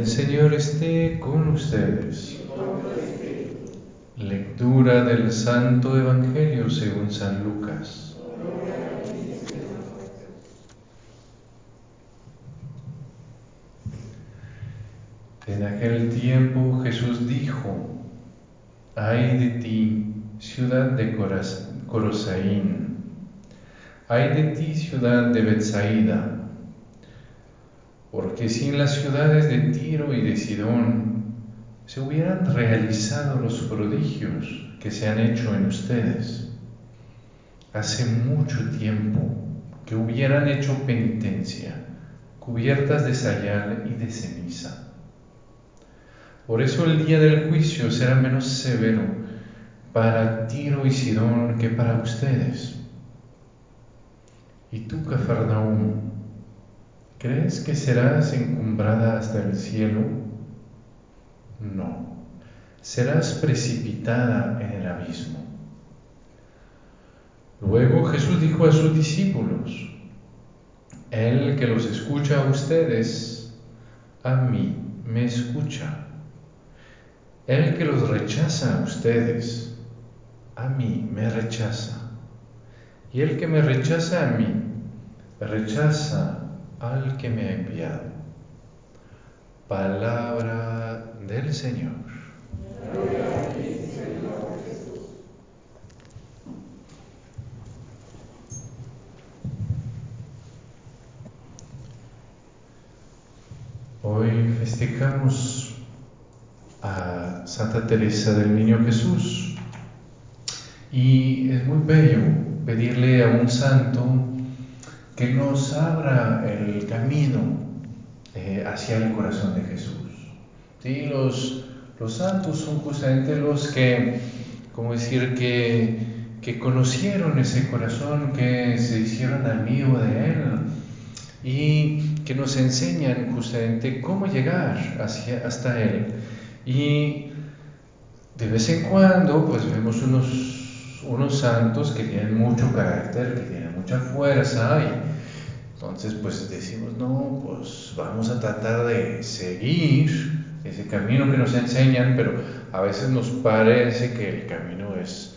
El Señor esté con ustedes. Lectura del Santo Evangelio según San Lucas. En aquel tiempo Jesús dijo, ay de ti, ciudad de Corosaín, ay de ti, ciudad de Bethsaida, porque si en las ciudades de Tiro y de Sidón se hubieran realizado los prodigios que se han hecho en ustedes, hace mucho tiempo que hubieran hecho penitencia, cubiertas de sayal y de ceniza. Por eso el día del juicio será menos severo para Tiro y Sidón que para ustedes. Y tú, Cafarnaúm, ¿crees que serás encumbrada hasta el cielo? No, serás precipitada en el abismo. Luego Jesús dijo a sus discípulos, El que los escucha a ustedes, a mí me escucha. El que los rechaza a ustedes, a mí me rechaza. Y el que me rechaza a mí, rechaza al que me ha enviado. Palabra del Señor. Hoy festejamos a Santa Teresa del Niño Jesús y es muy bello pedirle a un santo que nos abra el camino eh, hacia el corazón de Jesús. ¿Sí? Los, los santos son justamente los que, como decir, que, que conocieron ese corazón, que se hicieron amigo de Él y que nos enseñan justamente cómo llegar hacia, hasta Él. Y de vez en cuando, pues vemos unos, unos santos que tienen mucho carácter, que tienen mucha fuerza, y entonces, pues decimos, no, pues vamos a tratar de seguir ese camino que nos enseñan, pero a veces nos parece que el camino es,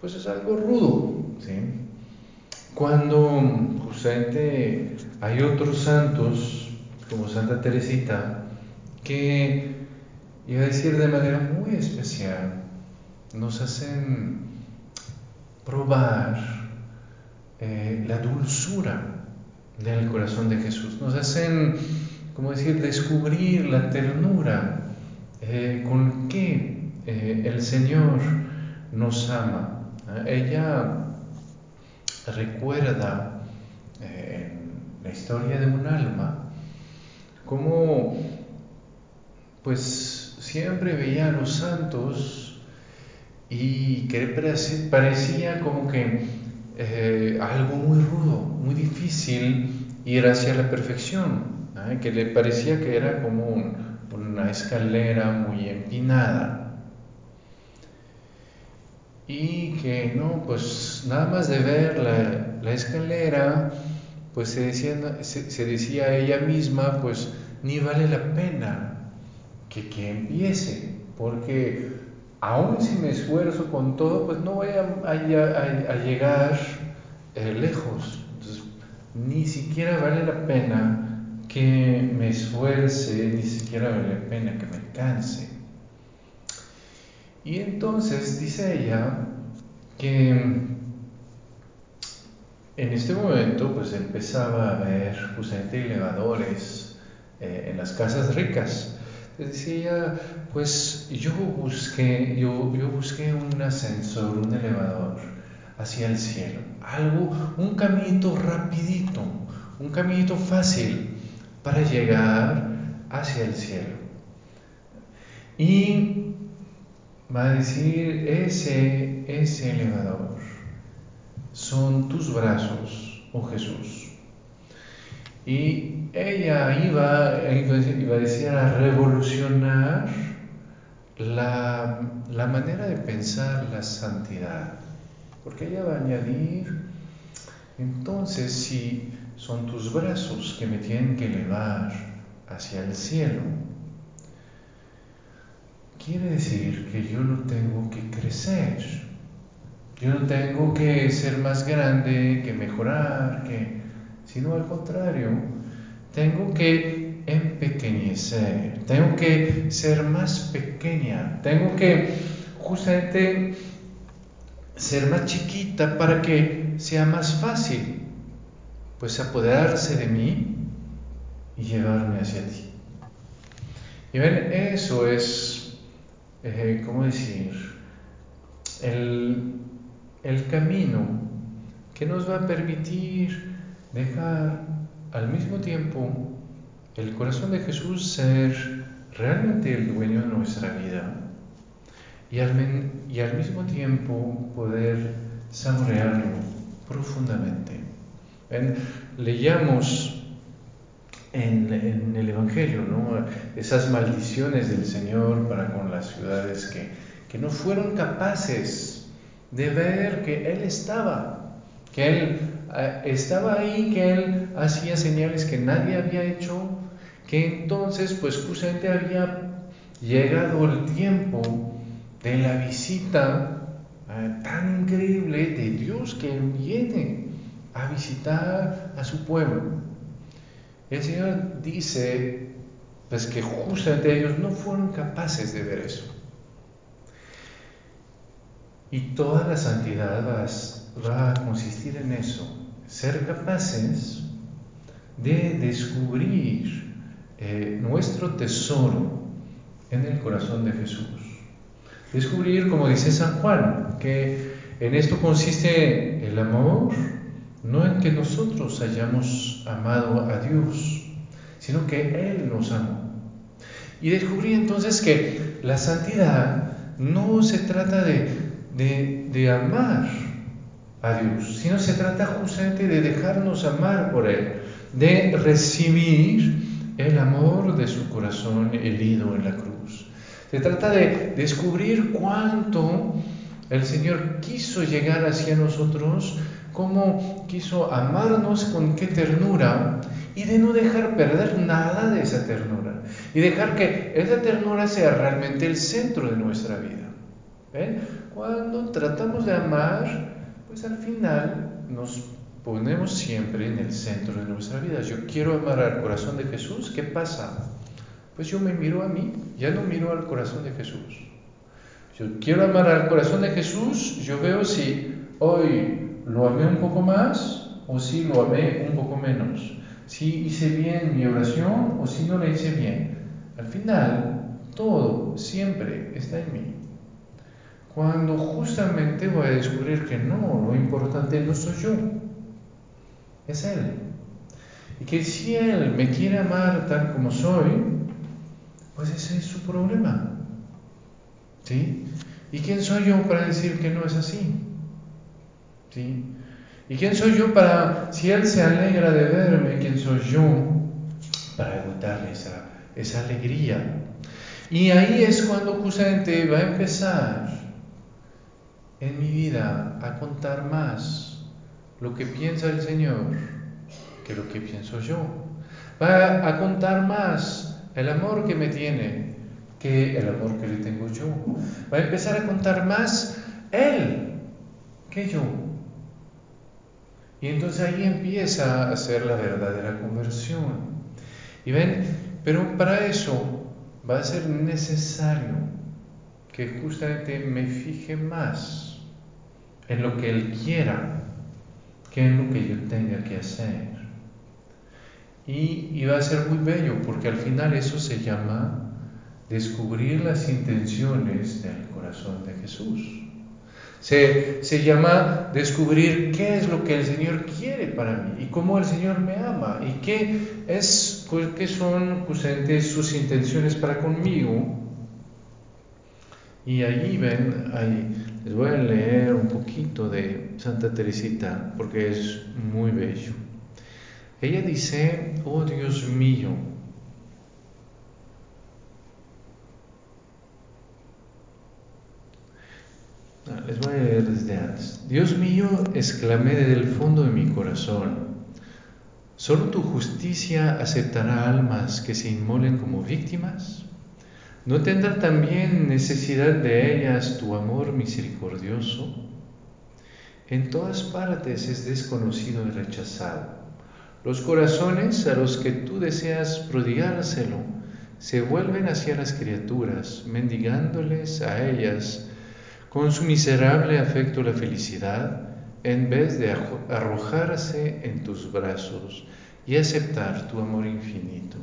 pues es algo rudo, ¿sí? Cuando justamente hay otros santos, como Santa Teresita, que, iba a decir de manera muy especial, nos hacen probar eh, la dulzura del corazón de Jesús, nos hacen, como decir, descubrir la ternura eh, con que eh, el Señor nos ama. Ella recuerda eh, la historia de un alma cómo pues siempre veía a los santos y que parecía como que eh, algo muy rudo, muy difícil ir hacia la perfección, ¿eh? que le parecía que era como un, una escalera muy empinada y que no, pues nada más de ver la, escalera, pues se decía, se decía, a ella misma, pues ni vale la pena que, que empiece, porque aún si me esfuerzo con todo, pues no voy a, llegar eh, lejos. Entonces, ni siquiera vale la pena que me esfuerce, ni siquiera vale la pena que me canse. Y entonces dice ella que en este momento pues empezaba a haber justamente elevadores eh, en las casas ricas. Decía, pues yo busqué, yo, yo busqué un ascensor, un elevador hacia el cielo, algo, un caminito rapidito, un caminito fácil para llegar hacia el cielo. Y va a decir, ese, ese elevador son tus brazos, oh Jesús. Y ella iba, iba a decir, a revolucionar la, la manera de pensar la santidad. Porque ella va a añadir, entonces si son tus brazos que me tienen que elevar hacia el cielo, quiere decir que yo no tengo que crecer. Yo no tengo que ser más grande, que mejorar, que, sino al contrario, tengo que empequeñecer, tengo que ser más pequeña, tengo que justamente ser más chiquita para que sea más fácil, pues apoderarse de mí y llevarme hacia ti. Y ven, eso es, eh, ¿cómo decir? El, el camino que nos va a permitir dejar al mismo tiempo el corazón de Jesús ser realmente el dueño de nuestra vida y al, y al mismo tiempo poder saborearlo profundamente. ¿Ven? Leíamos en, el Evangelio, ¿no? Esas maldiciones del Señor para con las ciudades que, que no fueron capaces de ver que Él estaba, que Él estaba ahí, que Él hacía señales que nadie había hecho, que entonces pues justamente había llegado el tiempo de la visita eh, tan increíble de Dios que viene a visitar a su pueblo. El Señor dice pues que justamente ellos no fueron capaces de ver eso. Y toda la santidad va, a consistir en eso, ser capaces de descubrir eh, nuestro tesoro en el corazón de Jesús. Descubrir, como dice San Juan, que en esto consiste el amor no en que nosotros hayamos amado a Dios, sino que Él nos amó. Y descubrí entonces que la santidad no se trata de, de, amar a Dios, sino se trata justamente de dejarnos amar por Él, de recibir el amor de su corazón herido en la cruz. Se trata de descubrir cuánto el Señor quiso llegar hacia nosotros cómo quiso amarnos con qué ternura y de no dejar perder nada de esa ternura y dejar que esa ternura sea realmente el centro de nuestra vida. Cuando tratamos de amar, pues al final nos ponemos siempre en el centro de nuestra vida. Yo quiero amar al corazón de Jesús, ¿qué pasa? Pues yo me miro a mí, ya no miro al corazón de Jesús. Yo quiero amar al corazón de Jesús, yo veo si hoy lo amé un poco más o si lo amé un poco menos. Si hice bien mi oración o si no la hice bien. Al final, todo siempre está en mí. Cuando justamente voy a descubrir que no, lo importante no soy yo, es Él. Y que si Él me quiere amar tal como soy, pues ese es su problema. ¿Sí? ¿Y quién soy yo para decir que no es así? ¿Sí? ¿Y quién soy yo para, si Él se alegra de verme, quién soy yo para darle esa, esa alegría? Y ahí es cuando justamente va a empezar en mi vida a contar más lo que piensa el Señor que lo que pienso yo. Va a contar más el amor que me tiene que el amor que le tengo yo. Va a empezar a contar más Él que yo. Y entonces ahí empieza a ser la verdadera conversión. Y ven, pero para eso va a ser necesario que justamente me fije más en lo que Él quiera que en lo que yo tenga que hacer. Y, y va a ser muy bello porque al final eso se llama descubrir las intenciones del corazón de Jesús. Se, llama descubrir qué es lo que el Señor quiere para mí y cómo el Señor me ama y qué, es, qué son sus intenciones para conmigo. Y ahí ven, les voy a leer un poquito de Santa Teresita porque es muy bello. Ella dice, oh Dios mío, Ah, les voy a leer desde antes. Dios mío, exclamé desde el fondo de mi corazón, ¿solo tu justicia aceptará almas que se inmolen como víctimas? ¿No tendrá también necesidad de ellas tu amor misericordioso? En todas partes es desconocido y rechazado. Los corazones a los que tú deseas prodigárselo se vuelven hacia las criaturas, mendigándoles a ellas con su miserable afecto la felicidad, en vez de arrojarse en tus brazos y aceptar tu amor infinito.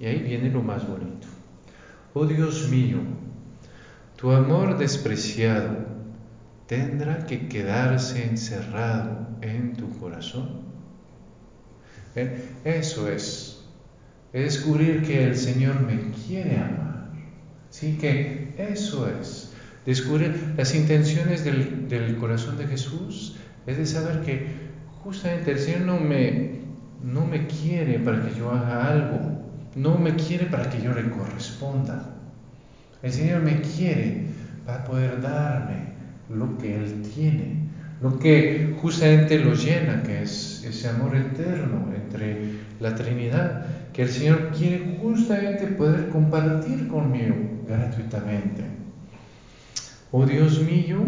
Y ahí viene lo más bonito. Oh Dios mío, tu amor despreciado tendrá que quedarse encerrado en tu corazón. Eso es, es descubrir que el Señor me quiere amar. Sí, que eso es. Descubrir las intenciones del, del corazón de Jesús es de saber que justamente el Señor no me, no me quiere para que yo haga algo, no me quiere para que yo le corresponda. El Señor me quiere para poder darme lo que Él tiene, lo que justamente lo llena, que es ese amor eterno entre la Trinidad, que el Señor quiere justamente poder compartir conmigo gratuitamente. Oh Dios mío,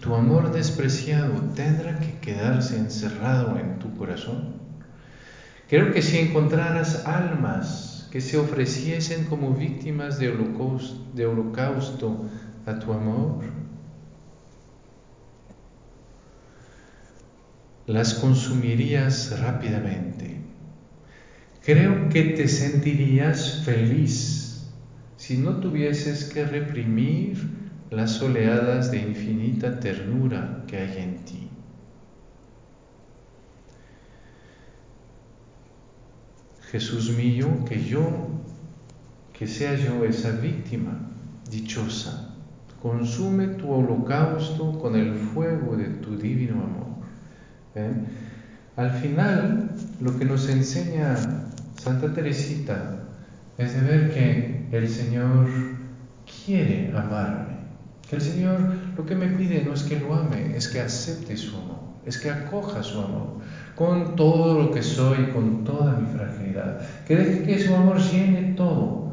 tu amor despreciado tendrá que quedarse encerrado en tu corazón. Creo que si encontraras almas que se ofreciesen como víctimas de holocausto, de holocausto a tu amor, las consumirías rápidamente. Creo que te sentirías feliz si no tuvieses que reprimir las oleadas de infinita ternura que hay en ti. Jesús mío, que yo, que sea yo esa víctima dichosa, consume tu holocausto con el fuego de tu divino amor. Al final, lo que nos enseña Santa Teresita es de ver que el Señor quiere amarme. Que el Señor lo que me pide no es que lo ame, es que acepte su amor, es que acoja su amor con todo lo que soy, con toda mi fragilidad. Que deje que su amor llene todo.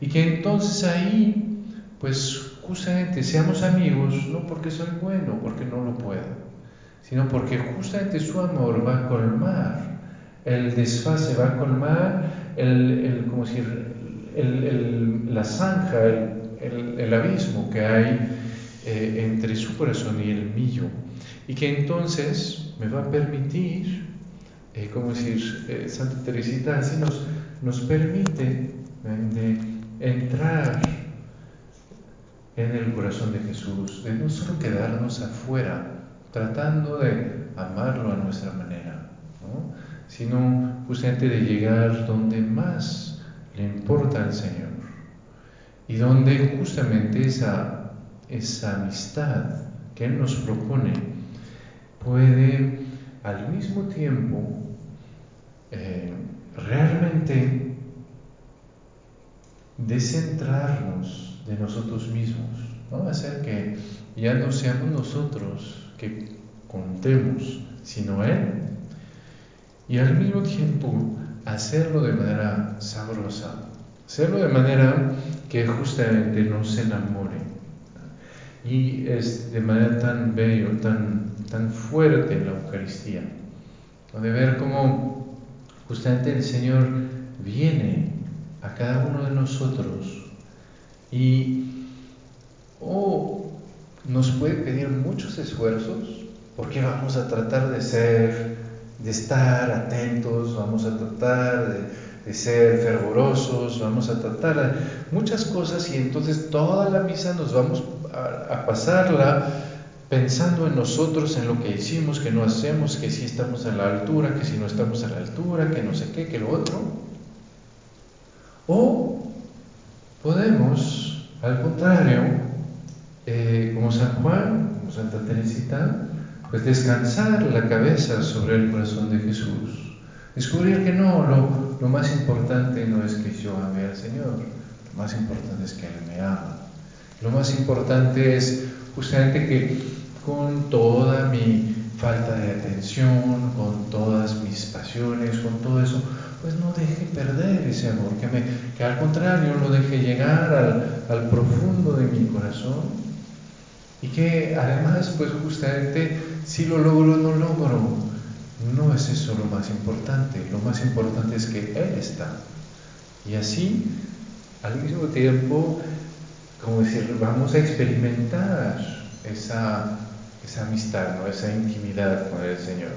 Y que entonces ahí, pues justamente seamos amigos, no porque soy bueno, porque no lo puedo, sino porque justamente su amor va a colmar el desfase, va a colmar el, como si la zanja, el, abismo que hay eh, entre su corazón y el mío. Y que entonces me va a permitir, eh, como decir, eh, Santa Teresita así nos, nos permite entrar en el corazón de Jesús, de no solo quedarnos afuera, tratando de amarlo a nuestra manera, sino justamente de llegar donde más le importa al Señor y donde justamente esa, esa amistad que Él nos propone puede al mismo tiempo eh, realmente descentrarnos de nosotros mismos, ¿no? hacer que ya no seamos nosotros que contemos, sino Él. Y al mismo tiempo hacerlo de manera sabrosa, hacerlo de manera que justamente nos enamore. Y es de manera tan bello, tan, tan fuerte la Eucaristía, de ver cómo justamente el Señor viene a cada uno de nosotros y oh, nos puede pedir muchos esfuerzos porque vamos a tratar de ser, de estar atentos, vamos a tratar de, ser fervorosos, vamos a tratar de muchas cosas y entonces toda la misa nos vamos a, pasarla pensando en nosotros, en lo que hicimos, que no hacemos, que si estamos a la altura, que si no estamos a la altura, que no sé qué, que lo otro. O podemos, al contrario, eh, como San Juan, como Santa Teresita, pues descansar la cabeza sobre el corazón de Jesús. Descubrir que no, lo, lo más importante no es que yo ame al Señor, lo más importante es que Él me ama. Lo más importante es justamente que con toda mi falta de atención, con todas mis pasiones, con todo eso, pues no deje perder ese amor, que, me, que al contrario lo deje llegar al, al profundo de mi corazón y que además, pues justamente, si lo logro o no logro, no es eso lo más importante, lo más importante es que Él está. Y así, al mismo tiempo, como decir, vamos a experimentar esa, amistad, ¿no? esa intimidad con el Señor.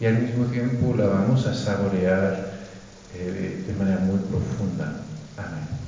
Y al mismo tiempo la vamos a saborear eh, de manera muy profunda. Amén.